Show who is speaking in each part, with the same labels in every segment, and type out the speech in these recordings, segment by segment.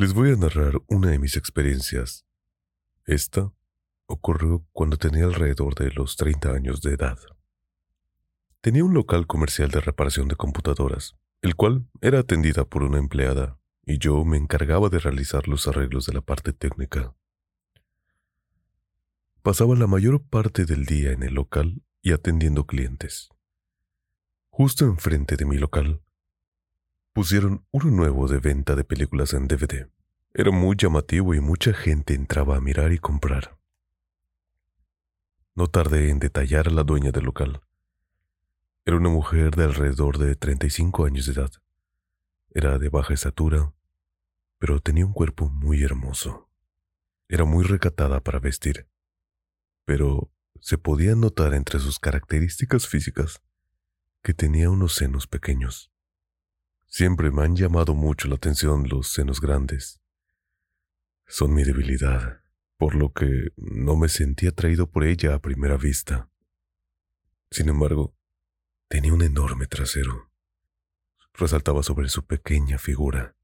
Speaker 1: Les voy a narrar una de mis experiencias. Esta ocurrió cuando tenía alrededor de los 30 años de edad. Tenía un local comercial de reparación de computadoras, el cual era atendida por una empleada, y yo me encargaba de realizar los arreglos de la parte técnica. Pasaba la mayor parte del día en el local y atendiendo clientes. Justo enfrente de mi local pusieron uno nuevo de venta de películas en DVD. Era muy llamativo y mucha gente entraba a mirar y comprar. No tardé en detallar a la dueña del local. Era una mujer de alrededor de 35 años de edad. Era de baja estatura, pero tenía un cuerpo muy hermoso. Era muy recatada para vestir, pero se podía notar entre sus características físicas que tenía unos senos pequeños. Siempre me han llamado mucho la atención los senos grandes. Son mi debilidad, por lo que no me sentí atraído por ella a primera vista. Sin embargo, tenía un enorme trasero. Resaltaba sobre su pequeña figura.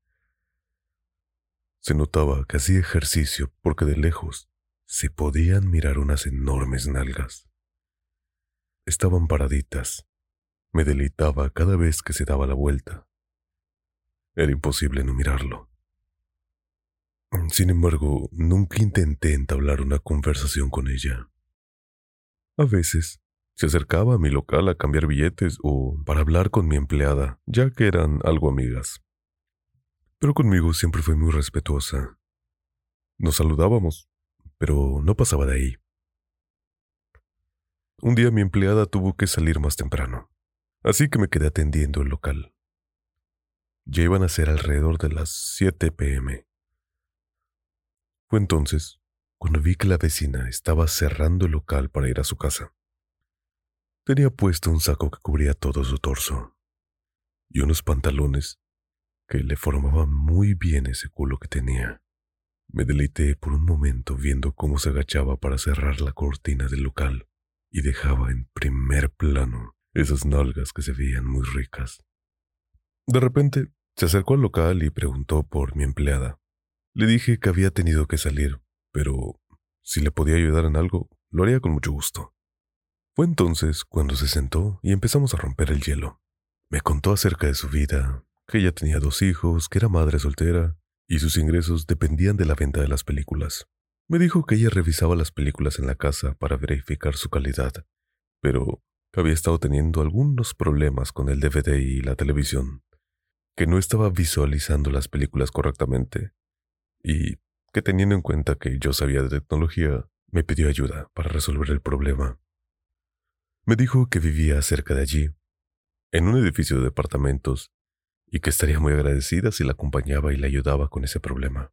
Speaker 1: Se notaba que hacía ejercicio porque de lejos se podían mirar unas enormes nalgas. Estaban paraditas. Me deleitaba cada vez que se daba la vuelta. Era imposible no mirarlo. Sin embargo, nunca intenté entablar una conversación con ella. A veces, se acercaba a mi local a cambiar billetes o para hablar con mi empleada, ya que eran algo amigas. Pero conmigo siempre fue muy respetuosa. Nos saludábamos, pero no pasaba de ahí. Un día mi empleada tuvo que salir más temprano, así que me quedé atendiendo el local. Ya iban a ser alrededor de las 7 pm. Fue entonces cuando vi que la vecina estaba cerrando el local para ir a su casa. Tenía puesto un saco que cubría todo su torso y unos pantalones que le formaban muy bien ese culo que tenía. Me deleité por un momento viendo cómo se agachaba para cerrar la cortina del local y dejaba en primer plano esas nalgas que se veían muy ricas. De repente, se acercó al local y preguntó por mi empleada. Le dije que había tenido que salir, pero si le podía ayudar en algo, lo haría con mucho gusto. Fue entonces cuando se sentó y empezamos a romper el hielo. Me contó acerca de su vida, que ella tenía dos hijos, que era madre soltera, y sus ingresos dependían de la venta de las películas. Me dijo que ella revisaba las películas en la casa para verificar su calidad, pero que había estado teniendo algunos problemas con el DVD y la televisión, que no estaba visualizando las películas correctamente y que teniendo en cuenta que yo sabía de tecnología, me pidió ayuda para resolver el problema. Me dijo que vivía cerca de allí, en un edificio de departamentos, y que estaría muy agradecida si la acompañaba y la ayudaba con ese problema.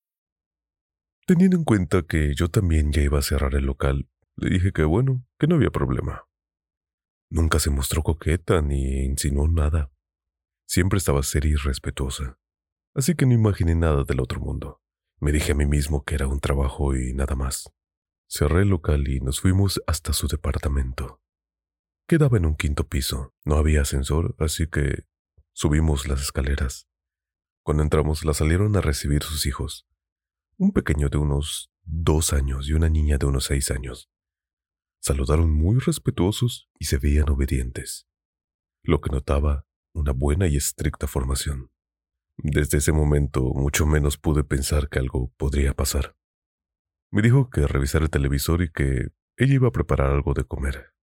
Speaker 1: Teniendo en cuenta que yo también ya iba a cerrar el local, le dije que bueno, que no había problema. Nunca se mostró coqueta ni insinuó nada. Siempre estaba seria y respetuosa. Así que no imaginé nada del otro mundo. Me dije a mí mismo que era un trabajo y nada más. Cerré el local y nos fuimos hasta su departamento. Quedaba en un quinto piso. No había ascensor, así que subimos las escaleras. Cuando entramos la salieron a recibir sus hijos un pequeño de unos dos años y una niña de unos seis años. Saludaron muy respetuosos y se veían obedientes, lo que notaba una buena y estricta formación. Desde ese momento mucho menos pude pensar que algo podría pasar. Me dijo que revisara el televisor y que ella iba a preparar algo de comer.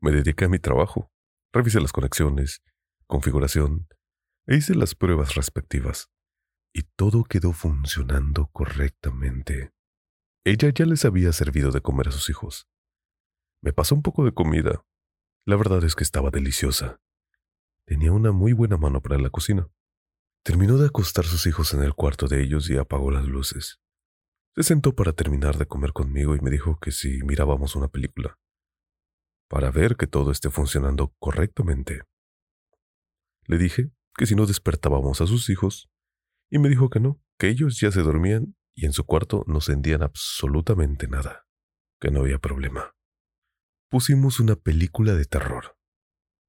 Speaker 1: Me dediqué a mi trabajo, revisé las conexiones, configuración e hice las pruebas respectivas y todo quedó funcionando correctamente. Ella ya les había servido de comer a sus hijos. Me pasó un poco de comida. La verdad es que estaba deliciosa. Tenía una muy buena mano para la cocina. Terminó de acostar sus hijos en el cuarto de ellos y apagó las luces. Se sentó para terminar de comer conmigo y me dijo que si mirábamos una película, para ver que todo esté funcionando correctamente. Le dije que si no despertábamos a sus hijos, y me dijo que no, que ellos ya se dormían y en su cuarto no sentían absolutamente nada, que no había problema. Pusimos una película de terror.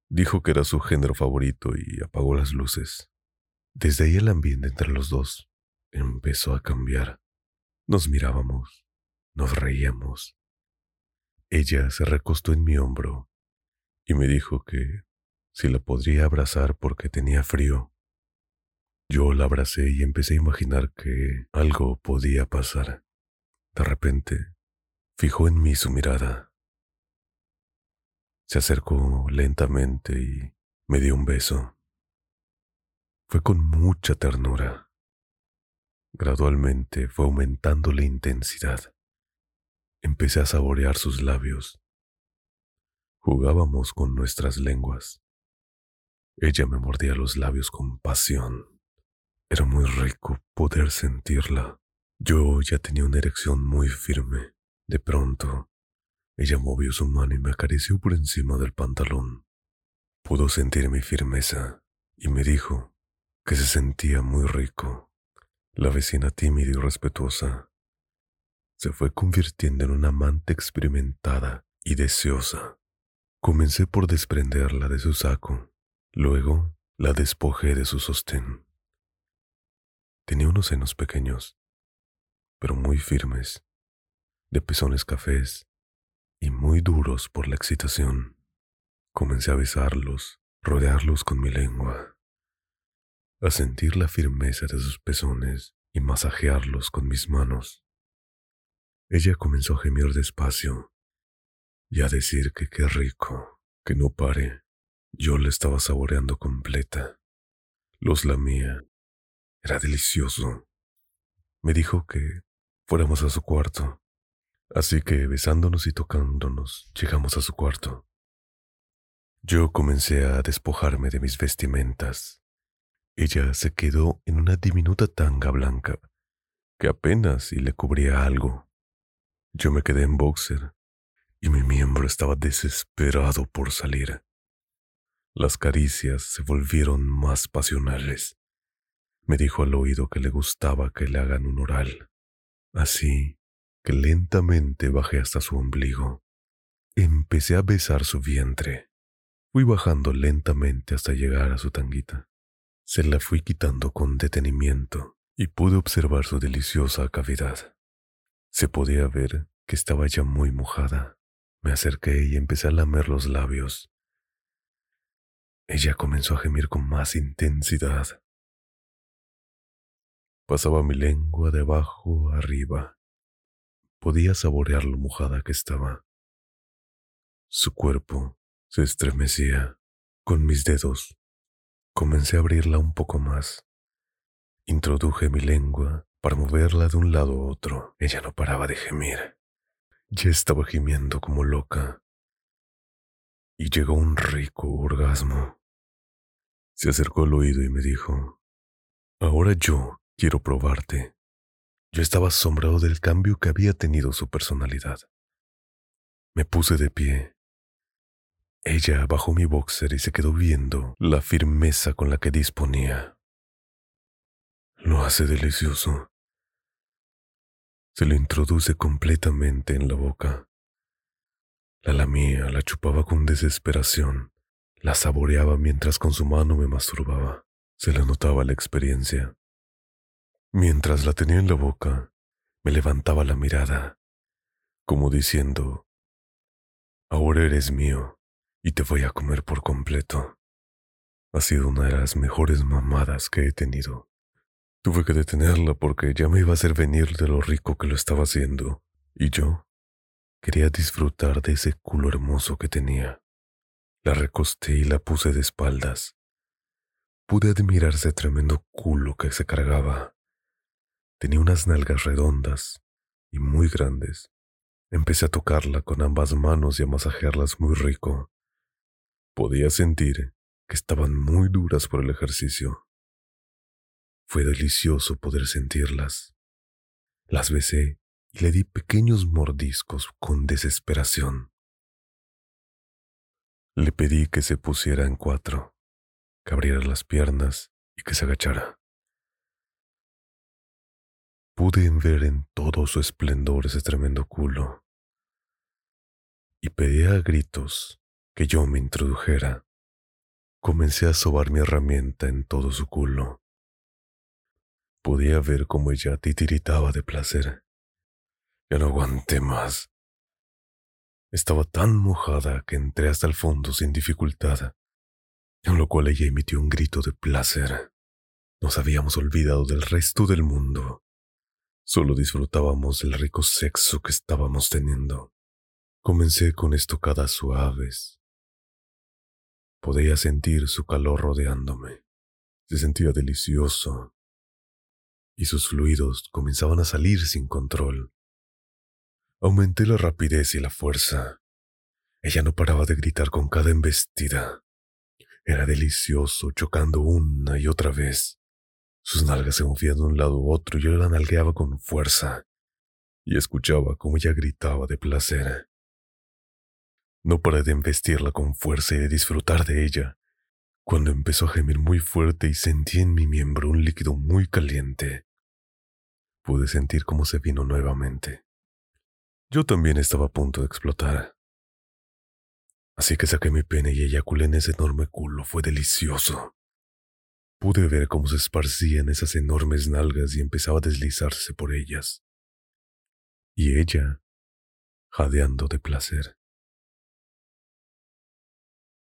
Speaker 1: Dijo que era su género favorito y apagó las luces. Desde ahí el ambiente entre los dos empezó a cambiar. Nos mirábamos, nos reíamos. Ella se recostó en mi hombro y me dijo que si la podría abrazar porque tenía frío. Yo la abracé y empecé a imaginar que algo podía pasar. De repente, fijó en mí su mirada. Se acercó lentamente y me dio un beso. Fue con mucha ternura. Gradualmente fue aumentando la intensidad. Empecé a saborear sus labios. Jugábamos con nuestras lenguas. Ella me mordía los labios con pasión. Era muy rico poder sentirla. Yo ya tenía una erección muy firme. De pronto, ella movió su mano y me acarició por encima del pantalón. Pudo sentir mi firmeza y me dijo que se sentía muy rico. La vecina tímida y respetuosa se fue convirtiendo en una amante experimentada y deseosa. Comencé por desprenderla de su saco, luego la despojé de su sostén. Tenía unos senos pequeños, pero muy firmes, de pezones cafés y muy duros por la excitación. Comencé a besarlos, rodearlos con mi lengua, a sentir la firmeza de sus pezones y masajearlos con mis manos. Ella comenzó a gemir despacio y a decir que qué rico, que no pare. Yo la estaba saboreando completa. Los lamía era delicioso. Me dijo que fuéramos a su cuarto. Así que besándonos y tocándonos, llegamos a su cuarto. Yo comencé a despojarme de mis vestimentas. Ella se quedó en una diminuta tanga blanca, que apenas si le cubría algo. Yo me quedé en boxer, y mi miembro estaba desesperado por salir. Las caricias se volvieron más pasionales. Me dijo al oído que le gustaba que le hagan un oral. Así que lentamente bajé hasta su ombligo. Empecé a besar su vientre. Fui bajando lentamente hasta llegar a su tanguita. Se la fui quitando con detenimiento y pude observar su deliciosa cavidad. Se podía ver que estaba ya muy mojada. Me acerqué y empecé a lamer los labios. Ella comenzó a gemir con más intensidad. Pasaba mi lengua de abajo arriba. Podía saborear lo mojada que estaba. Su cuerpo se estremecía. Con mis dedos comencé a abrirla un poco más. Introduje mi lengua para moverla de un lado a otro. Ella no paraba de gemir. Ya estaba gimiendo como loca. Y llegó un rico orgasmo. Se acercó al oído y me dijo, Ahora yo quiero probarte. Yo estaba asombrado del cambio que había tenido su personalidad. Me puse de pie ella bajó mi boxer y se quedó viendo la firmeza con la que disponía. Lo hace delicioso. Se lo introduce completamente en la boca. La lamía, la chupaba con desesperación, la saboreaba mientras con su mano me masturbaba. Se le notaba la experiencia. Mientras la tenía en la boca, me levantaba la mirada, como diciendo, Ahora eres mío y te voy a comer por completo. Ha sido una de las mejores mamadas que he tenido. Tuve que detenerla porque ya me iba a hacer venir de lo rico que lo estaba haciendo, y yo quería disfrutar de ese culo hermoso que tenía. La recosté y la puse de espaldas. Pude admirar ese tremendo culo que se cargaba. Tenía unas nalgas redondas y muy grandes. Empecé a tocarla con ambas manos y a masajearlas muy rico. Podía sentir que estaban muy duras por el ejercicio. Fue delicioso poder sentirlas. Las besé y le di pequeños mordiscos con desesperación. Le pedí que se pusiera en cuatro, que abriera las piernas y que se agachara. Pude ver en todo su esplendor ese tremendo culo y pedía a gritos que yo me introdujera. Comencé a sobar mi herramienta en todo su culo. Podía ver cómo ella titiritaba de placer. Ya no aguanté más. Estaba tan mojada que entré hasta el fondo sin dificultad, en lo cual ella emitió un grito de placer. Nos habíamos olvidado del resto del mundo. Solo disfrutábamos del rico sexo que estábamos teniendo. Comencé con estocadas suaves, Podía sentir su calor rodeándome. Se sentía delicioso. Y sus fluidos comenzaban a salir sin control. Aumenté la rapidez y la fuerza. Ella no paraba de gritar con cada embestida. Era delicioso, chocando una y otra vez. Sus nalgas se movían de un lado a otro y yo la nalgueaba con fuerza. Y escuchaba cómo ella gritaba de placer. No paré de embestirla con fuerza y de disfrutar de ella, cuando empezó a gemir muy fuerte y sentí en mi miembro un líquido muy caliente. Pude sentir cómo se vino nuevamente. Yo también estaba a punto de explotar. Así que saqué mi pene y eyaculé en ese enorme culo. Fue delicioso. Pude ver cómo se esparcían esas enormes nalgas y empezaba a deslizarse por ellas. Y ella, jadeando de placer.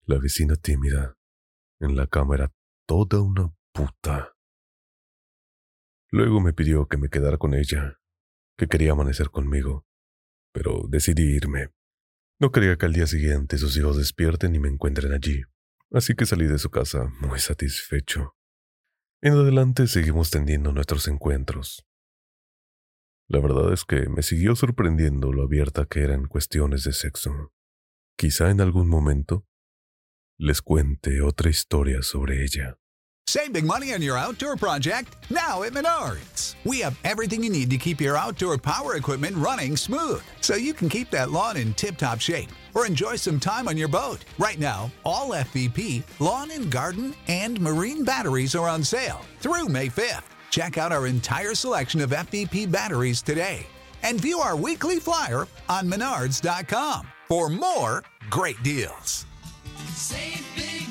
Speaker 1: La vecina tímida en la cámara toda una puta. Luego me pidió que me quedara con ella, que quería amanecer conmigo, pero decidí irme. No quería que al día siguiente sus hijos despierten y me encuentren allí, así que salí de su casa muy satisfecho. En adelante seguimos tendiendo nuestros encuentros. La verdad es que me siguió sorprendiendo lo abierta que era en cuestiones de sexo. Quizá en algún momento les cuente otra historia sobre ella.
Speaker 2: Save big money on your outdoor project now at Menards. We have everything you need to keep your outdoor power equipment running smooth so you can keep that lawn in tip top shape or enjoy some time on your boat. Right now, all FVP, lawn and garden, and marine batteries are on sale through May 5th. Check out our entire selection of FVP batteries today and view our weekly flyer on menards.com for more great deals. Save big